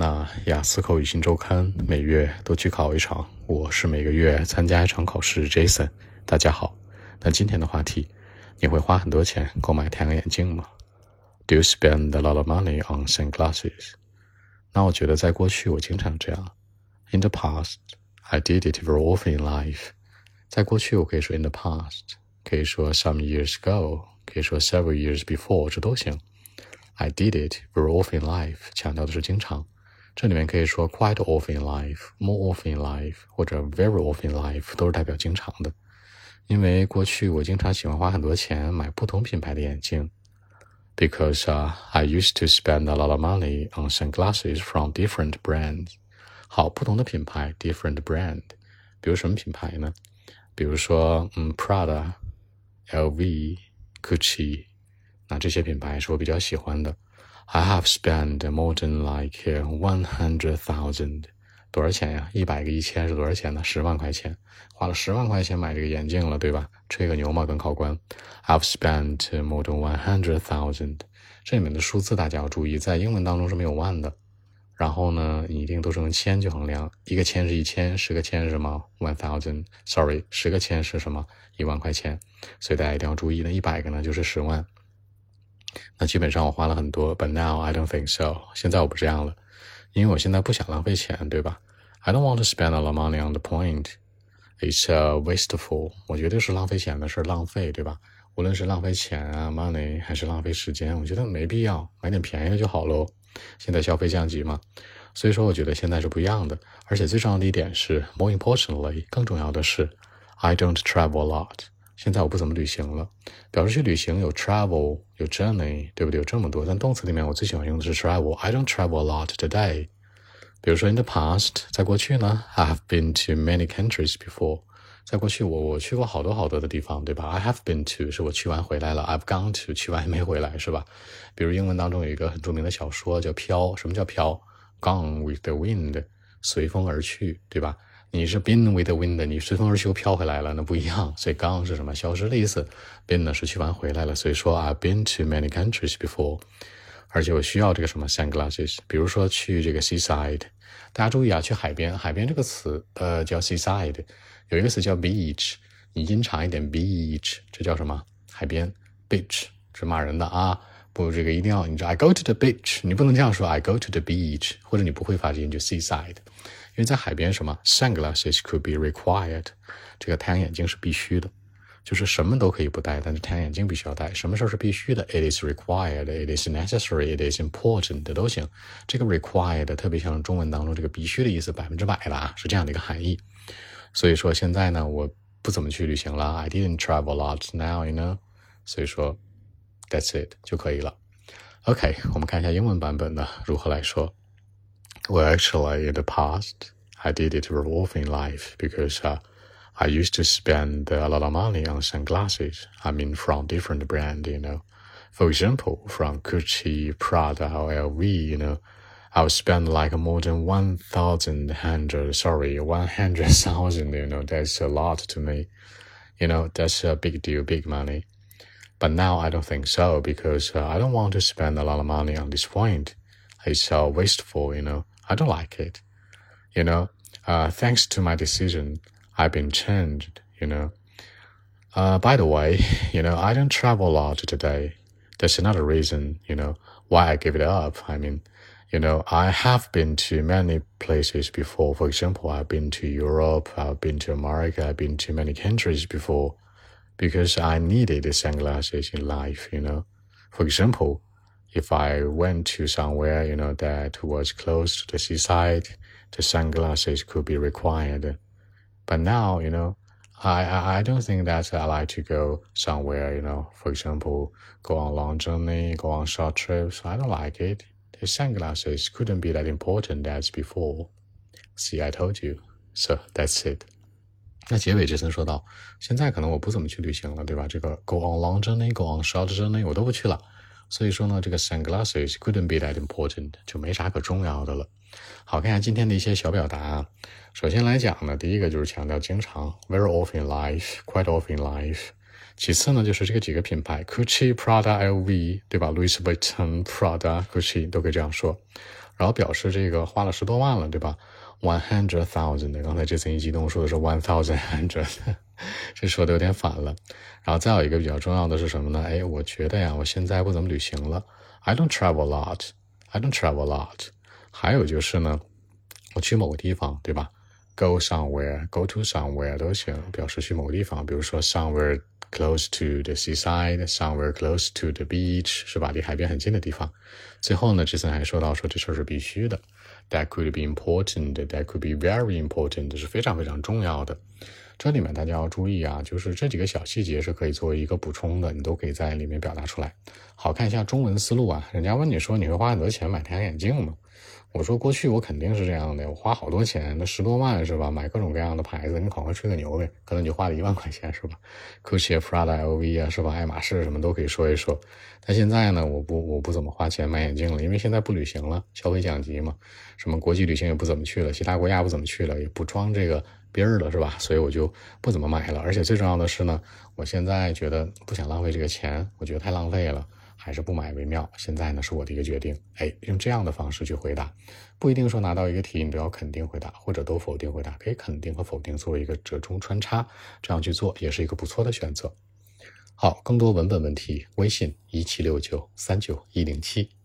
那雅思口语新周刊每月都去考一场，我是每个月参加一场考试。Jason，大家好。那今天的话题，你会花很多钱购买太阳眼镜吗？Do you spend a lot of money on sunglasses？那我觉得在过去我经常这样。In the past, I did it very often in life。在过去我可以说 in the past，可以说 some years ago，可以说 several years before，这都行。I did it very often in life，强调的是经常。这里面可以说 quite often in life, more often in life 或者 very often in life 都是代表经常的。因为过去我经常喜欢花很多钱买不同品牌的眼镜，because、uh, I used to spend a lot of money on sunglasses from different brands。好，不同的品牌 different brand，比如什么品牌呢？比如说嗯 Prada、LV、Gucci，那这些品牌是我比较喜欢的。 I have spent more than like one hundred thousand，多少钱呀？一百个一千是多少钱呢？十万块钱，花了十万块钱买这个眼镜了，对吧？吹个牛嘛，跟考官。I've spent more than one hundred thousand，这里面的数字大家要注意，在英文当中是没有万的。然后呢，你一定都是用千去衡量，一个千是一千，十个千是什么？One thousand，sorry，十个千是什么？一万块钱。所以大家一定要注意，那一百个呢就是十万。那基本上我花了很多，but now I don't think so。现在我不这样了，因为我现在不想浪费钱，对吧？I don't want to spend a lot of money on the point. It's a wasteful。我觉得是浪费钱的事，浪费，对吧？无论是浪费钱啊，money，还是浪费时间，我觉得没必要，买点便宜的就好喽。现在消费降级嘛，所以说我觉得现在是不一样的。而且最重要的一点是，more importantly，更重要的是，I don't travel a lot。现在我不怎么旅行了，表示去旅行有 travel 有 journey，对不对？有这么多，但动词里面我最喜欢用的是 travel。I don't travel a lot today。比如说 in the past，在过去呢，I have been to many countries before。在过去我我去过好多好多的地方，对吧？I have been to 是我去完回来了，I've gone to 去完没回来，是吧？比如英文当中有一个很著名的小说叫《飘》，什么叫飘？Gone with the wind，随风而去，对吧？你是 been with the wind，你随风而去飘回来了，那不一样。所以 gone 是什么？消失的意思。been 呢是去完回来了。所以说 I've been to many countries before。而且我需要这个什么 sunglasses。比如说去这个 seaside，大家注意啊，去海边。海边这个词呃叫 seaside，有一个词叫 beach，你音长一点 beach，这叫什么？海边 beach 是骂人的啊。不，这个一定要你知道 I go to the beach，你不能这样说 I go to the beach，或者你不会发音就 seaside。因为在海边，什么 sunglasses could be required，这个太阳眼镜是必须的，就是什么都可以不戴，但是太阳眼镜必须要戴。什么事儿是必须的？It is required，it is necessary，it is important 的都行。这个 required 特别像中文当中这个必须的意思，百分之百了啊，是这样的一个含义。所以说现在呢，我不怎么去旅行了，I didn't travel a lot now，you know。所以说 that's it 就可以了。OK，我们看一下英文版本的如何来说。Well, actually, in the past, I did it very often in life because uh, I used to spend a lot of money on sunglasses. I mean, from different brands, you know. For example, from Gucci, Prada, or LV, you know, I would spend like more than one thousand hundred, sorry, one hundred thousand. You know, that's a lot to me. You know, that's a big deal, big money. But now I don't think so because uh, I don't want to spend a lot of money on this point. It's so wasteful, you know. I don't like it. You know, uh, thanks to my decision, I've been changed, you know. Uh, by the way, you know, I don't travel a lot today. That's another reason, you know, why I give it up. I mean, you know, I have been to many places before. For example, I've been to Europe, I've been to America, I've been to many countries before because I needed sunglasses in life, you know. For example, if I went to somewhere, you know, that was close to the seaside, the sunglasses could be required. But now, you know, I, I don't think that I like to go somewhere, you know, for example, go on long journey, go on short trips. I don't like it. The sunglasses couldn't be that important as before. See, I told you. So that's it. 那结尾这层说到，现在可能我不怎么去旅行了，对吧？这个 go on long journey, go on short journey 我都不去了。所以说呢，这个 sunglasses couldn't be that important，就没啥可重要的了。好，看一下今天的一些小表达。首先来讲呢，第一个就是强调经常，very often in life，quite often in life。其次呢，就是这个几个品牌，Gucci、Prada、LV，对吧？Louis Vuitton、Prada、Gucci 都可以这样说。然后表示这个花了十多万了，对吧？One hundred thousand，刚才这次一激动说的是 one thousand hundred，这说的有点反了。然后再有一个比较重要的是什么呢？哎，我觉得呀，我现在不怎么旅行了。I don't travel a lot. I don't travel a lot. 还有就是呢，我去某个地方，对吧？Go somewhere, go to somewhere 都行，表示去某个地方。比如说 somewhere close to the seaside, somewhere close to the beach，是吧？离海边很近的地方。最后呢，之前还说到说这事儿是必须的。That could be important. That could be very important. 是非常非常重要的。 这里面大家要注意啊，就是这几个小细节是可以作为一个补充的，你都可以在里面表达出来。好看一下中文思路啊，人家问你说你会花很多钱买太阳眼镜吗？我说过去我肯定是这样的，我花好多钱，那十多万是吧？买各种各样的牌子，你赶快吹个牛呗，可能就花了一万块钱是吧？Gucci、Prada、LV 啊是吧？爱马仕什么都可以说一说。但现在呢，我不我不怎么花钱买眼镜了，因为现在不旅行了，消费降级嘛，什么国际旅行也不怎么去了，其他国家不怎么去了，也不装这个。别人的是吧？所以我就不怎么买了。而且最重要的是呢，我现在觉得不想浪费这个钱，我觉得太浪费了，还是不买为妙。现在呢是我的一个决定。哎，用这样的方式去回答，不一定说拿到一个题你都要肯定回答，或者都否定回答，可以肯定和否定作为一个折中穿插，这样去做也是一个不错的选择。好，更多文本问题，微信一七六九三九一零七。